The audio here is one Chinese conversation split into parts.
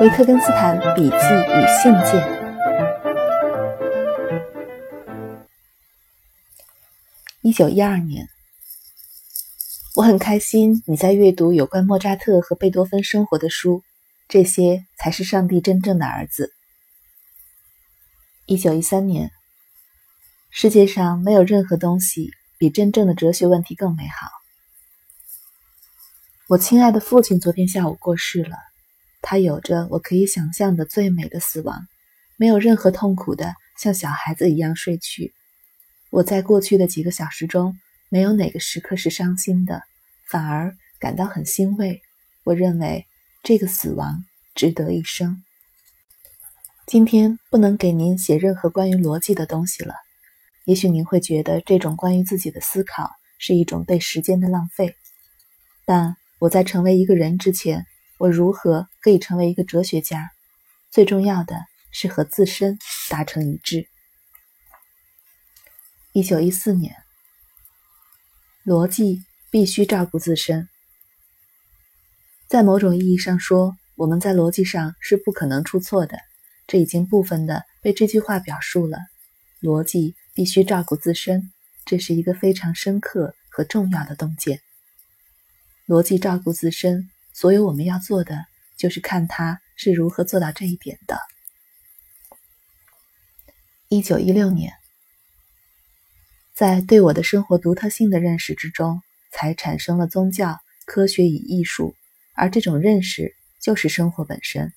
维特根斯坦笔记与信件。一九一二年，我很开心你在阅读有关莫扎特和贝多芬生活的书，这些才是上帝真正的儿子。一九一三年，世界上没有任何东西比真正的哲学问题更美好。我亲爱的父亲昨天下午过世了。他有着我可以想象的最美的死亡，没有任何痛苦的，像小孩子一样睡去。我在过去的几个小时中，没有哪个时刻是伤心的，反而感到很欣慰。我认为这个死亡值得一生。今天不能给您写任何关于逻辑的东西了，也许您会觉得这种关于自己的思考是一种对时间的浪费。但我在成为一个人之前。我如何可以成为一个哲学家？最重要的是和自身达成一致。一九一四年，逻辑必须照顾自身。在某种意义上说，我们在逻辑上是不可能出错的。这已经部分的被这句话表述了。逻辑必须照顾自身，这是一个非常深刻和重要的洞见。逻辑照顾自身。所有我们要做的，就是看他是如何做到这一点的。一九一六年，在对我的生活独特性的认识之中，才产生了宗教、科学与艺术，而这种认识就是生活本身。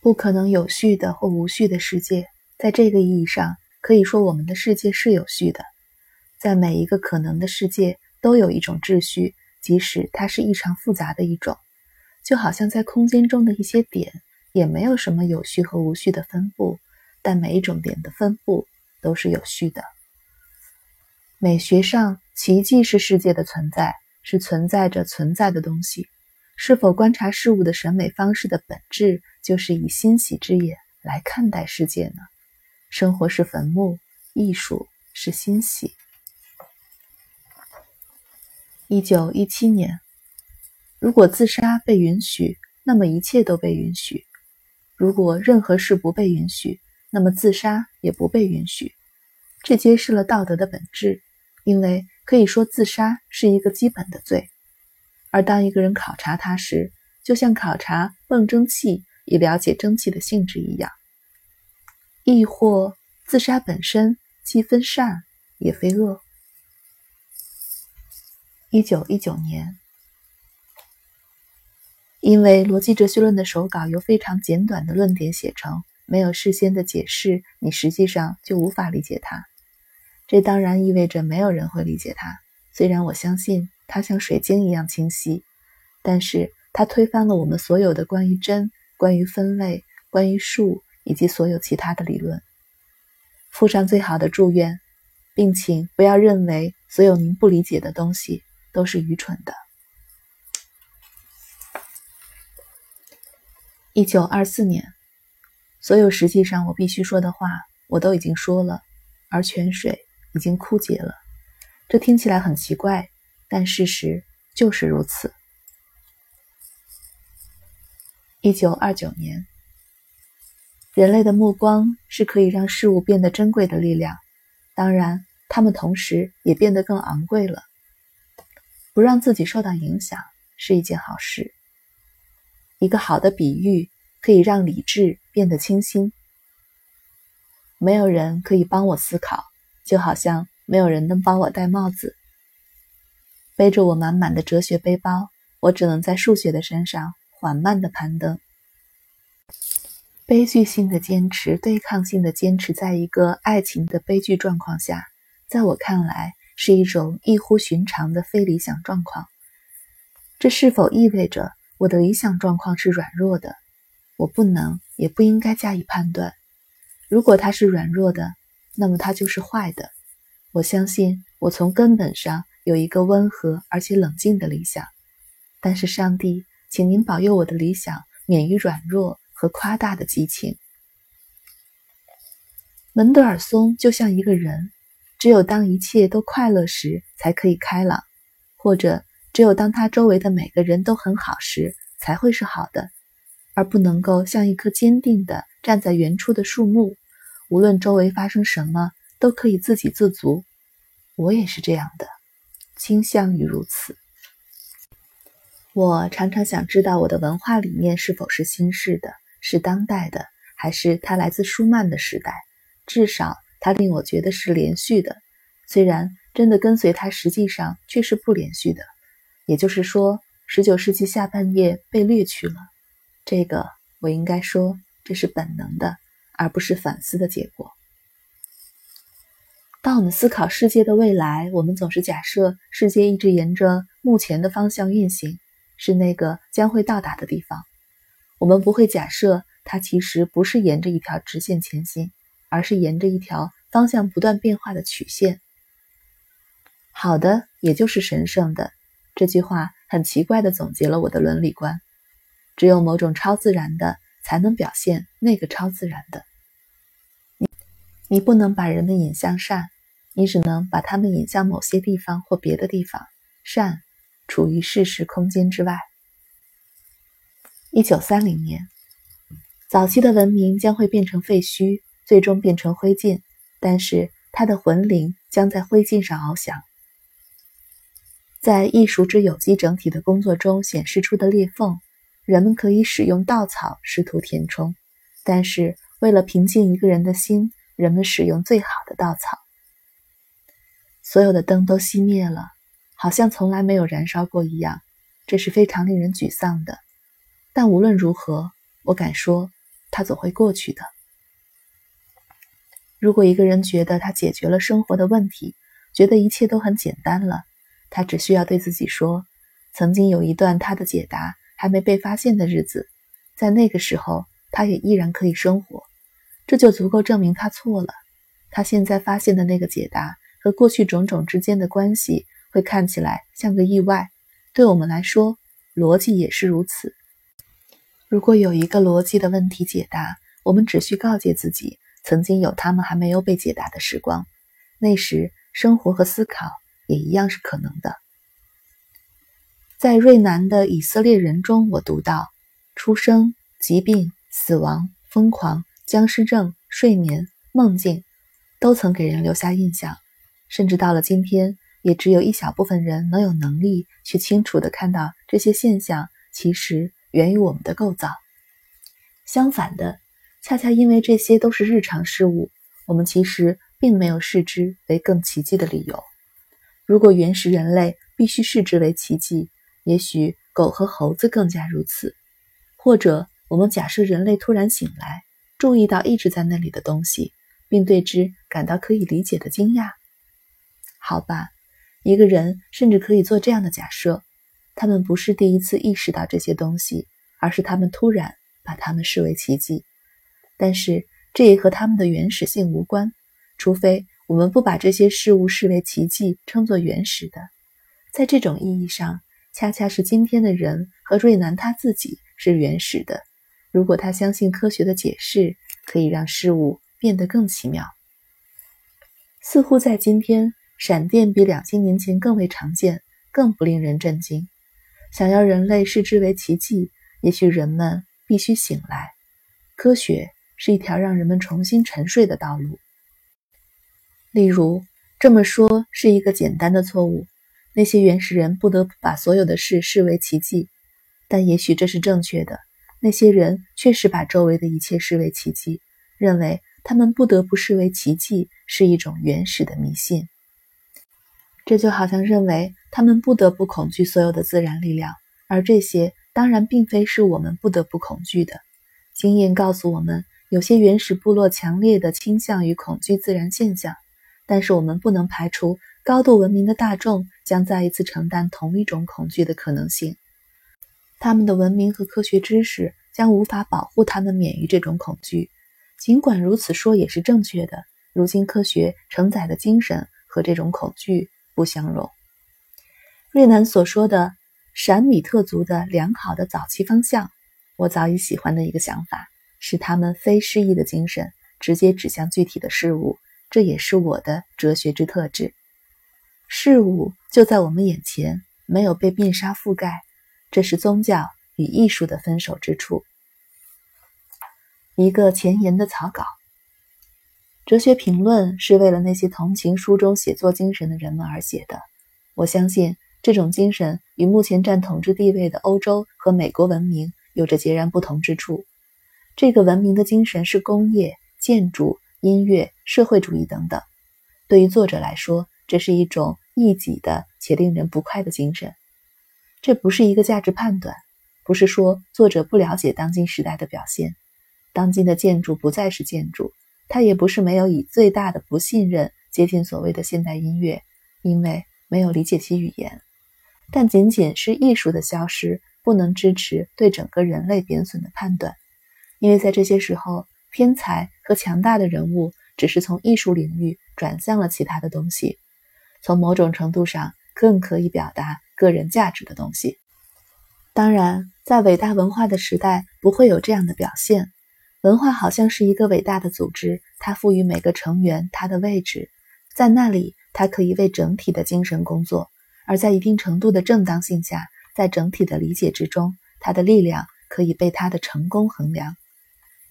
不可能有序的或无序的世界，在这个意义上可以说，我们的世界是有序的。在每一个可能的世界，都有一种秩序。即使它是异常复杂的一种，就好像在空间中的一些点，也没有什么有序和无序的分布，但每一种点的分布都是有序的。美学上，奇迹是世界的存在，是存在着存在的东西。是否观察事物的审美方式的本质，就是以欣喜之眼来看待世界呢？生活是坟墓，艺术是欣喜。一九一七年，如果自杀被允许，那么一切都被允许；如果任何事不被允许，那么自杀也不被允许。这揭示了道德的本质，因为可以说自杀是一个基本的罪。而当一个人考察他时，就像考察泵蒸汽以了解蒸汽的性质一样，亦或自杀本身既非善也非恶。一九一九年，因为逻辑哲学论的手稿由非常简短的论点写成，没有事先的解释，你实际上就无法理解它。这当然意味着没有人会理解它。虽然我相信它像水晶一样清晰，但是它推翻了我们所有的关于真、关于分类、关于数以及所有其他的理论。附上最好的祝愿，并请不要认为所有您不理解的东西。都是愚蠢的。一九二四年，所有实际上我必须说的话，我都已经说了，而泉水已经枯竭了。这听起来很奇怪，但事实就是如此。一九二九年，人类的目光是可以让事物变得珍贵的力量，当然，它们同时也变得更昂贵了。不让自己受到影响是一件好事。一个好的比喻可以让理智变得清新。没有人可以帮我思考，就好像没有人能帮我戴帽子。背着我满满的哲学背包，我只能在数学的身上缓慢地攀登。悲剧性的坚持，对抗性的坚持，在一个爱情的悲剧状况下，在我看来。是一种异乎寻常的非理想状况。这是否意味着我的理想状况是软弱的？我不能也不应该加以判断。如果它是软弱的，那么它就是坏的。我相信我从根本上有一个温和而且冷静的理想。但是上帝，请您保佑我的理想免于软弱和夸大的激情。门德尔松就像一个人。只有当一切都快乐时才可以开朗，或者只有当他周围的每个人都很好时才会是好的，而不能够像一棵坚定的站在原处的树木，无论周围发生什么都可以自给自足。我也是这样的，倾向于如此。我常常想知道我的文化理念是否是新式的，是当代的，还是它来自舒曼的时代？至少它令我觉得是连续的，虽然真的跟随它，实际上却是不连续的。也就是说，十九世纪下半叶被掠去了。这个我应该说，这是本能的，而不是反思的结果。当我们思考世界的未来，我们总是假设世界一直沿着目前的方向运行。是那个将会到达的地方。我们不会假设它其实不是沿着一条直线前行，而是沿着一条方向不断变化的曲线。好的，也就是神圣的。这句话很奇怪地总结了我的伦理观。只有某种超自然的，才能表现那个超自然的。你，你不能把人们引向善，你只能把他们引向某些地方或别的地方。善。处于事实空间之外。一九三零年，早期的文明将会变成废墟，最终变成灰烬，但是它的魂灵将在灰烬上翱翔。在艺术之有机整体的工作中显示出的裂缝，人们可以使用稻草试图填充，但是为了平静一个人的心，人们使用最好的稻草。所有的灯都熄灭了。好像从来没有燃烧过一样，这是非常令人沮丧的。但无论如何，我敢说，它总会过去的。如果一个人觉得他解决了生活的问题，觉得一切都很简单了，他只需要对自己说：“曾经有一段他的解答还没被发现的日子，在那个时候，他也依然可以生活。”这就足够证明他错了。他现在发现的那个解答和过去种种之间的关系。会看起来像个意外，对我们来说，逻辑也是如此。如果有一个逻辑的问题解答，我们只需告诫自己，曾经有他们还没有被解答的时光，那时生活和思考也一样是可能的。在瑞南的以色列人中，我读到：出生、疾病、死亡、疯狂、僵尸症、睡眠、梦境，都曾给人留下印象，甚至到了今天。也只有一小部分人能有能力去清楚地看到这些现象其实源于我们的构造。相反的，恰恰因为这些都是日常事物，我们其实并没有视之为更奇迹的理由。如果原始人类必须视之为奇迹，也许狗和猴子更加如此。或者，我们假设人类突然醒来，注意到一直在那里的东西，并对之感到可以理解的惊讶。好吧。一个人甚至可以做这样的假设：他们不是第一次意识到这些东西，而是他们突然把它们视为奇迹。但是这也和他们的原始性无关，除非我们不把这些事物视为奇迹，称作原始的。在这种意义上，恰恰是今天的人和瑞南他自己是原始的。如果他相信科学的解释可以让事物变得更奇妙，似乎在今天。闪电比两千年前更为常见，更不令人震惊。想要人类视之为奇迹，也许人们必须醒来。科学是一条让人们重新沉睡的道路。例如，这么说是一个简单的错误：那些原始人不得不把所有的事视为奇迹。但也许这是正确的。那些人确实把周围的一切视为奇迹，认为他们不得不视为奇迹是一种原始的迷信。这就好像认为他们不得不恐惧所有的自然力量，而这些当然并非是我们不得不恐惧的。经验告诉我们，有些原始部落强烈的倾向于恐惧自然现象，但是我们不能排除高度文明的大众将再一次承担同一种恐惧的可能性。他们的文明和科学知识将无法保护他们免于这种恐惧。尽管如此说也是正确的，如今科学承载的精神和这种恐惧。不相容。瑞南所说的闪米特族的良好的早期方向，我早已喜欢的一个想法，是他们非诗意的精神直接指向具体的事物，这也是我的哲学之特质。事物就在我们眼前，没有被面纱覆盖，这是宗教与艺术的分手之处。一个前言的草稿。哲学评论是为了那些同情书中写作精神的人们而写的。我相信这种精神与目前占统治地位的欧洲和美国文明有着截然不同之处。这个文明的精神是工业、建筑、音乐、社会主义等等。对于作者来说，这是一种异己的且令人不快的精神。这不是一个价值判断，不是说作者不了解当今时代的表现。当今的建筑不再是建筑。他也不是没有以最大的不信任接近所谓的现代音乐，因为没有理解其语言。但仅仅是艺术的消失，不能支持对整个人类贬损的判断，因为在这些时候，天才和强大的人物只是从艺术领域转向了其他的东西，从某种程度上更可以表达个人价值的东西。当然，在伟大文化的时代，不会有这样的表现。文化好像是一个伟大的组织，它赋予每个成员他的位置，在那里，它可以为整体的精神工作，而在一定程度的正当性下，在整体的理解之中，它的力量可以被它的成功衡量。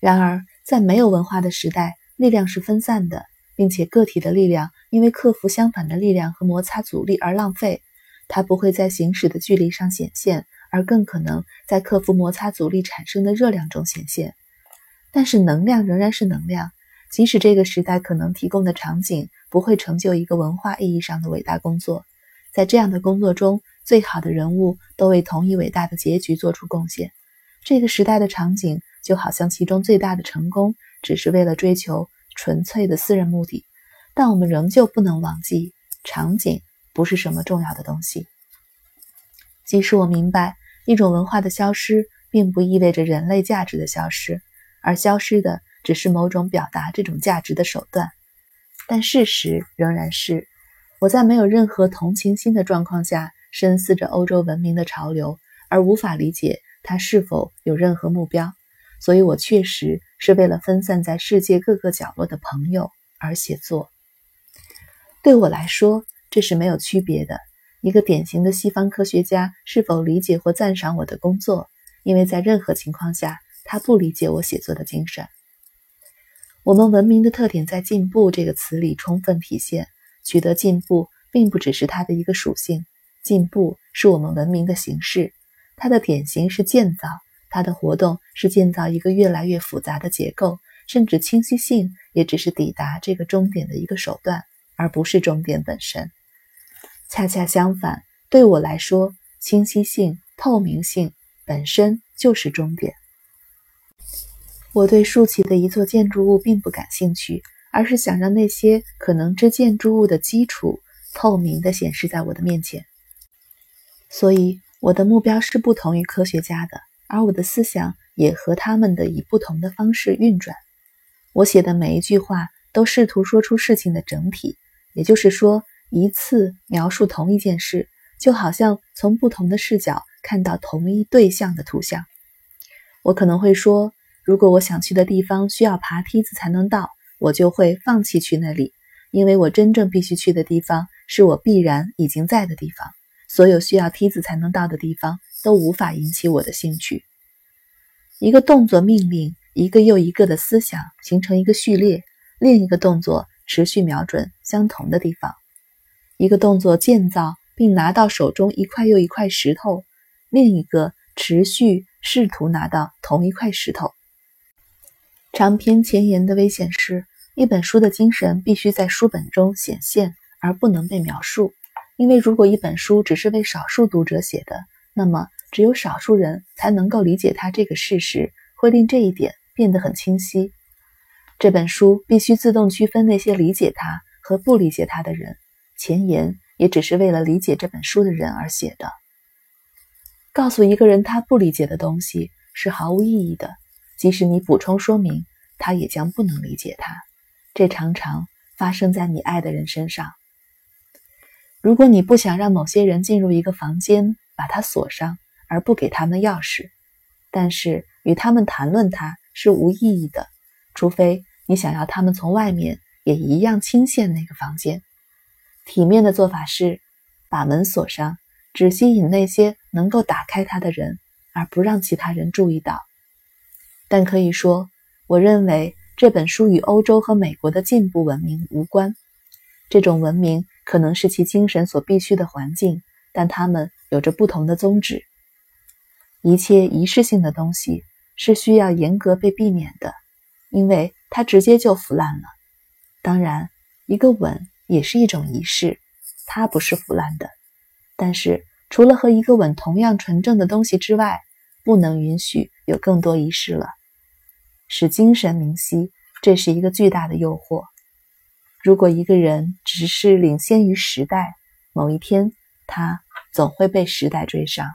然而，在没有文化的时代，力量是分散的，并且个体的力量因为克服相反的力量和摩擦阻力而浪费，它不会在行驶的距离上显现，而更可能在克服摩擦阻力产生的热量中显现。但是能量仍然是能量，即使这个时代可能提供的场景不会成就一个文化意义上的伟大工作，在这样的工作中，最好的人物都为同一伟大的结局做出贡献。这个时代的场景就好像其中最大的成功只是为了追求纯粹的私人目的，但我们仍旧不能忘记，场景不是什么重要的东西。即使我明白一种文化的消失并不意味着人类价值的消失。而消失的只是某种表达这种价值的手段，但事实仍然是，我在没有任何同情心的状况下深思着欧洲文明的潮流，而无法理解它是否有任何目标。所以我确实是为了分散在世界各个角落的朋友而写作。对我来说，这是没有区别的。一个典型的西方科学家是否理解或赞赏我的工作，因为在任何情况下。他不理解我写作的精神。我们文明的特点在“进步”这个词里充分体现。取得进步，并不只是它的一个属性，进步是我们文明的形式。它的典型是建造，它的活动是建造一个越来越复杂的结构，甚至清晰性也只是抵达这个终点的一个手段，而不是终点本身。恰恰相反，对我来说，清晰性、透明性本身就是终点。我对竖起的一座建筑物并不感兴趣，而是想让那些可能之建筑物的基础透明地显示在我的面前。所以，我的目标是不同于科学家的，而我的思想也和他们的以不同的方式运转。我写的每一句话都试图说出事情的整体，也就是说，一次描述同一件事，就好像从不同的视角看到同一对象的图像。我可能会说。如果我想去的地方需要爬梯子才能到，我就会放弃去那里，因为我真正必须去的地方是我必然已经在的地方。所有需要梯子才能到的地方都无法引起我的兴趣。一个动作命令一个又一个的思想形成一个序列，另一个动作持续瞄准相同的地方。一个动作建造并拿到手中一块又一块石头，另一个持续试图拿到同一块石头。长篇前言的危险是，一本书的精神必须在书本中显现，而不能被描述。因为如果一本书只是为少数读者写的，那么只有少数人才能够理解它这个事实，会令这一点变得很清晰。这本书必须自动区分那些理解它和不理解它的人。前言也只是为了理解这本书的人而写的。告诉一个人他不理解的东西是毫无意义的。即使你补充说明，他也将不能理解它。这常常发生在你爱的人身上。如果你不想让某些人进入一个房间，把它锁上，而不给他们钥匙，但是与他们谈论它是无意义的，除非你想要他们从外面也一样倾陷那个房间。体面的做法是把门锁上，只吸引那些能够打开它的人，而不让其他人注意到。但可以说，我认为这本书与欧洲和美国的进步文明无关。这种文明可能是其精神所必须的环境，但它们有着不同的宗旨。一切仪式性的东西是需要严格被避免的，因为它直接就腐烂了。当然，一个吻也是一种仪式，它不是腐烂的。但是，除了和一个吻同样纯正的东西之外，不能允许有更多仪式了。使精神明晰，这是一个巨大的诱惑。如果一个人只是领先于时代，某一天他总会被时代追上。